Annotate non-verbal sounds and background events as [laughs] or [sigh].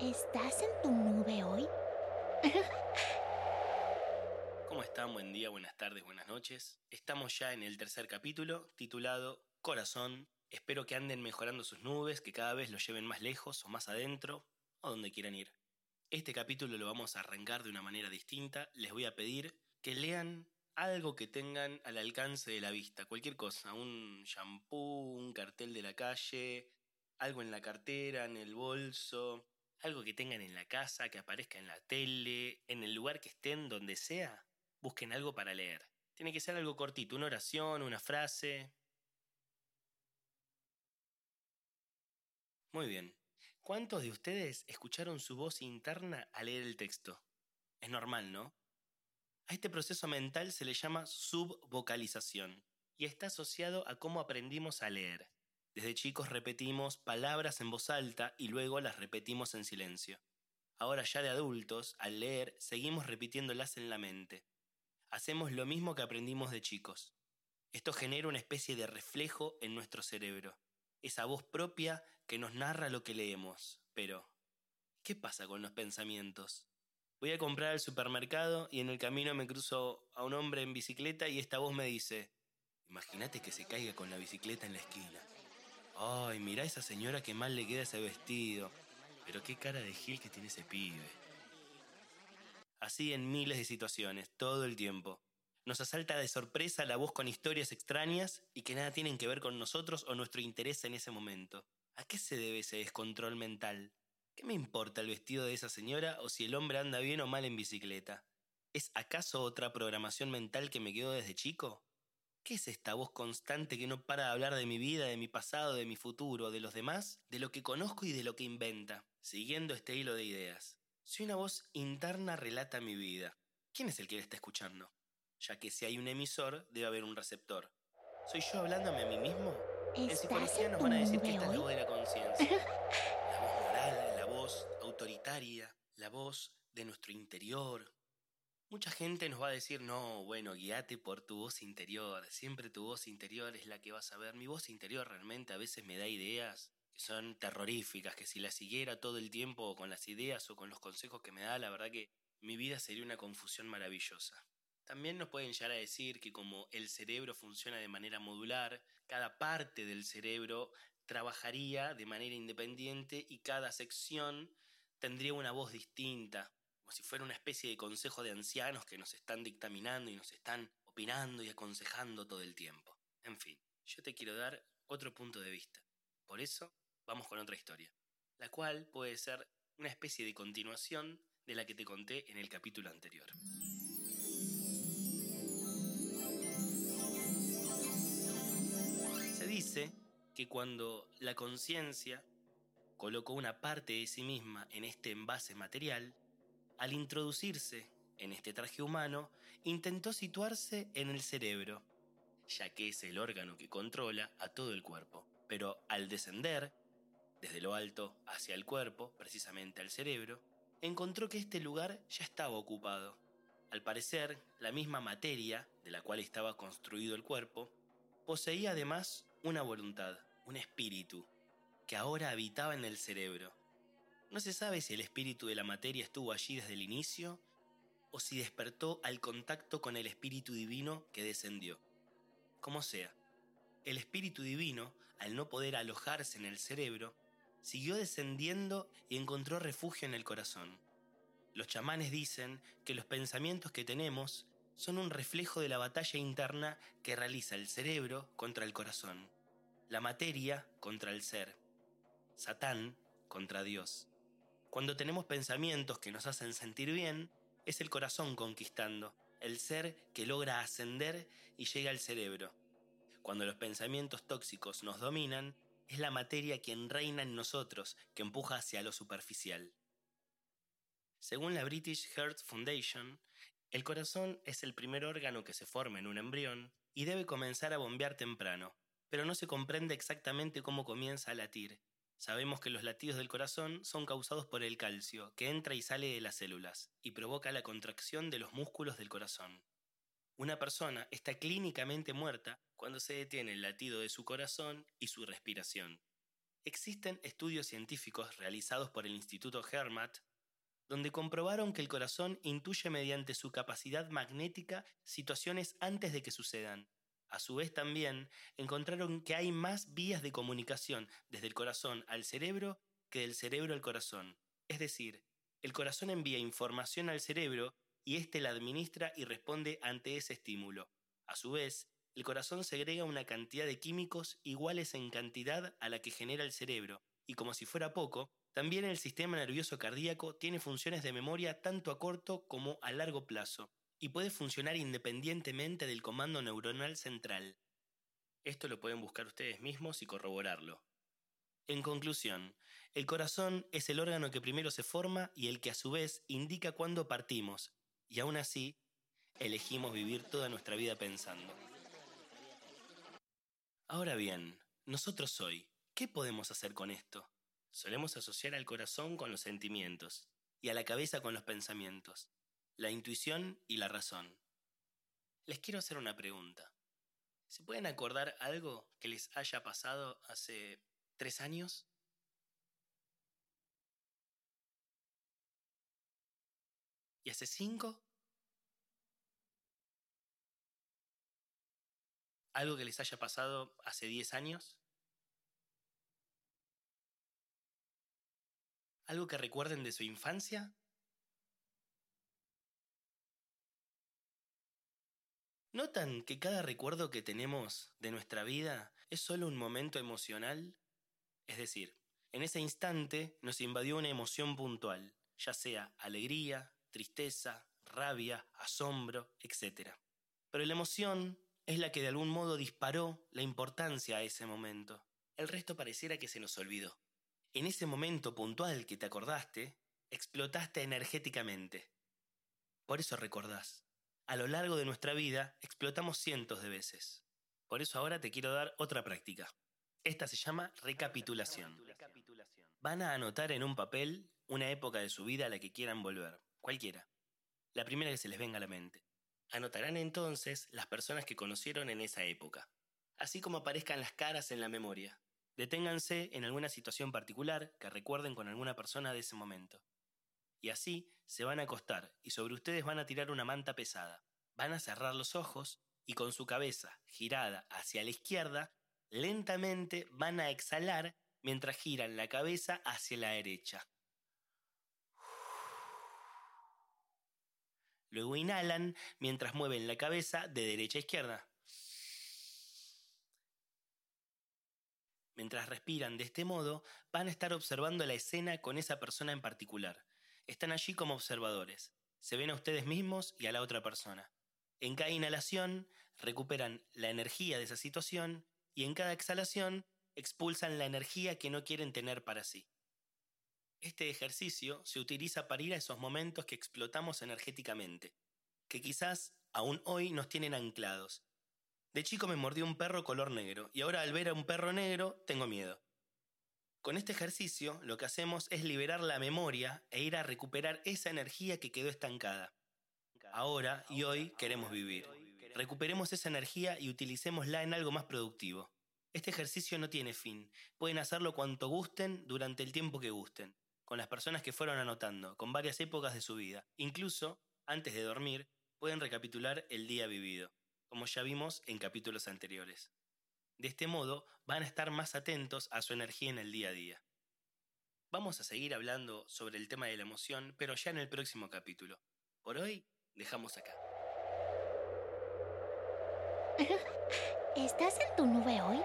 ¿Estás en tu nube hoy? [laughs] ¿Cómo están? Buen día, buenas tardes, buenas noches. Estamos ya en el tercer capítulo titulado Corazón. Espero que anden mejorando sus nubes, que cada vez los lleven más lejos o más adentro o donde quieran ir. Este capítulo lo vamos a arrancar de una manera distinta. Les voy a pedir que lean algo que tengan al alcance de la vista, cualquier cosa, un shampoo, un cartel de la calle, algo en la cartera, en el bolso, algo que tengan en la casa, que aparezca en la tele, en el lugar que estén, donde sea, busquen algo para leer. Tiene que ser algo cortito, una oración, una frase. Muy bien. ¿Cuántos de ustedes escucharon su voz interna al leer el texto? Es normal, ¿no? A este proceso mental se le llama subvocalización y está asociado a cómo aprendimos a leer. Desde chicos repetimos palabras en voz alta y luego las repetimos en silencio. Ahora ya de adultos, al leer, seguimos repitiéndolas en la mente. Hacemos lo mismo que aprendimos de chicos. Esto genera una especie de reflejo en nuestro cerebro, esa voz propia que nos narra lo que leemos. Pero, ¿qué pasa con los pensamientos? Voy a comprar al supermercado y en el camino me cruzo a un hombre en bicicleta y esta voz me dice, imagínate que se caiga con la bicicleta en la esquina. Ay, mira esa señora que mal le queda ese vestido. Pero qué cara de gil que tiene ese pibe. Así en miles de situaciones, todo el tiempo. Nos asalta de sorpresa la voz con historias extrañas y que nada tienen que ver con nosotros o nuestro interés en ese momento. ¿A qué se debe ese descontrol mental? ¿Qué me importa el vestido de esa señora o si el hombre anda bien o mal en bicicleta? ¿Es acaso otra programación mental que me quedó desde chico? ¿Qué es esta voz constante que no para de hablar de mi vida, de mi pasado, de mi futuro, de los demás, de lo que conozco y de lo que inventa? Siguiendo este hilo de ideas. Si una voz interna relata mi vida, ¿quién es el que la está escuchando? Ya que si hay un emisor, debe haber un receptor. ¿Soy yo hablándome a mí mismo? En psicología nos van a decir que esta es la voz de la conciencia. La voz moral, la voz autoritaria, la voz de nuestro interior, Mucha gente nos va a decir, no, bueno, guíate por tu voz interior, siempre tu voz interior es la que vas a ver. Mi voz interior realmente a veces me da ideas que son terroríficas, que si las siguiera todo el tiempo con las ideas o con los consejos que me da, la verdad que mi vida sería una confusión maravillosa. También nos pueden llegar a decir que como el cerebro funciona de manera modular, cada parte del cerebro trabajaría de manera independiente y cada sección tendría una voz distinta, como si fuera una especie de consejo de ancianos que nos están dictaminando y nos están opinando y aconsejando todo el tiempo. En fin, yo te quiero dar otro punto de vista. Por eso, vamos con otra historia, la cual puede ser una especie de continuación de la que te conté en el capítulo anterior. Se dice que cuando la conciencia colocó una parte de sí misma en este envase material, al introducirse en este traje humano, intentó situarse en el cerebro, ya que es el órgano que controla a todo el cuerpo. Pero al descender, desde lo alto hacia el cuerpo, precisamente al cerebro, encontró que este lugar ya estaba ocupado. Al parecer, la misma materia de la cual estaba construido el cuerpo, poseía además una voluntad, un espíritu, que ahora habitaba en el cerebro no se sabe si el espíritu de la materia estuvo allí desde el inicio o si despertó al contacto con el espíritu divino que descendió. Como sea, el espíritu divino, al no poder alojarse en el cerebro, siguió descendiendo y encontró refugio en el corazón. Los chamanes dicen que los pensamientos que tenemos son un reflejo de la batalla interna que realiza el cerebro contra el corazón, la materia contra el ser, Satán contra Dios. Cuando tenemos pensamientos que nos hacen sentir bien, es el corazón conquistando, el ser que logra ascender y llega al cerebro. Cuando los pensamientos tóxicos nos dominan, es la materia quien reina en nosotros, que empuja hacia lo superficial. Según la British Heart Foundation, el corazón es el primer órgano que se forma en un embrión y debe comenzar a bombear temprano, pero no se comprende exactamente cómo comienza a latir, Sabemos que los latidos del corazón son causados por el calcio, que entra y sale de las células, y provoca la contracción de los músculos del corazón. Una persona está clínicamente muerta cuando se detiene el latido de su corazón y su respiración. Existen estudios científicos realizados por el Instituto Hermat donde comprobaron que el corazón intuye mediante su capacidad magnética situaciones antes de que sucedan. A su vez también encontraron que hay más vías de comunicación desde el corazón al cerebro que del cerebro al corazón. Es decir, el corazón envía información al cerebro y éste la administra y responde ante ese estímulo. A su vez, el corazón segrega una cantidad de químicos iguales en cantidad a la que genera el cerebro, y como si fuera poco, también el sistema nervioso cardíaco tiene funciones de memoria tanto a corto como a largo plazo, y puede funcionar independientemente del comando neuronal central. Esto lo pueden buscar ustedes mismos y corroborarlo. En conclusión, el corazón es el órgano que primero se forma y el que a su vez indica cuándo partimos, y aún así, elegimos vivir toda nuestra vida pensando. Ahora bien, nosotros hoy, ¿qué podemos hacer con esto? Solemos asociar al corazón con los sentimientos y a la cabeza con los pensamientos, la intuición y la razón. Les quiero hacer una pregunta. ¿Se pueden acordar algo que les haya pasado hace ¿Tres años? ¿Y hace cinco? ¿Algo que les haya pasado hace diez años? ¿Algo que recuerden de su infancia? ¿Notan que cada recuerdo que tenemos de nuestra vida es solo un momento emocional es decir, en ese instante nos invadió una emoción puntual, ya sea alegría, tristeza, rabia, asombro, etc. Pero la emoción es la que de algún modo disparó la importancia a ese momento. El resto pareciera que se nos olvidó. En ese momento puntual que te acordaste, explotaste energéticamente. Por eso recordás. A lo largo de nuestra vida explotamos cientos de veces. Por eso ahora te quiero dar otra práctica. Esta se llama recapitulación. Van a anotar en un papel una época de su vida a la que quieran volver, cualquiera. La primera que se les venga a la mente. Anotarán entonces las personas que conocieron en esa época, así como aparezcan las caras en la memoria. Deténganse en alguna situación particular que recuerden con alguna persona de ese momento. Y así se van a acostar y sobre ustedes van a tirar una manta pesada. Van a cerrar los ojos y con su cabeza girada hacia la izquierda lentamente van a exhalar mientras giran la cabeza hacia la derecha. Luego inhalan mientras mueven la cabeza de derecha a izquierda. Mientras respiran de este modo, van a estar observando la escena con esa persona en particular. Están allí como observadores. Se ven a ustedes mismos y a la otra persona. En cada inhalación recuperan la energía de esa situación y en cada exhalación expulsan la energía que no quieren tener para sí. Este ejercicio se utiliza para ir a esos momentos que explotamos energéticamente, que quizás aún hoy nos tienen anclados. De chico me mordió un perro color negro y ahora al ver a un perro negro tengo miedo. Con este ejercicio lo que hacemos es liberar la memoria e ir a recuperar esa energía que quedó estancada. Ahora y hoy queremos vivir. Recuperemos esa energía y utilicémosla en algo más productivo. Este ejercicio no tiene fin. Pueden hacerlo cuanto gusten durante el tiempo que gusten, con las personas que fueron anotando, con varias épocas de su vida. Incluso, antes de dormir, pueden recapitular el día vivido, como ya vimos en capítulos anteriores. De este modo, van a estar más atentos a su energía en el día a día. Vamos a seguir hablando sobre el tema de la emoción, pero ya en el próximo capítulo. Por hoy, dejamos acá. [laughs] ¿Estás en tu nube hoy?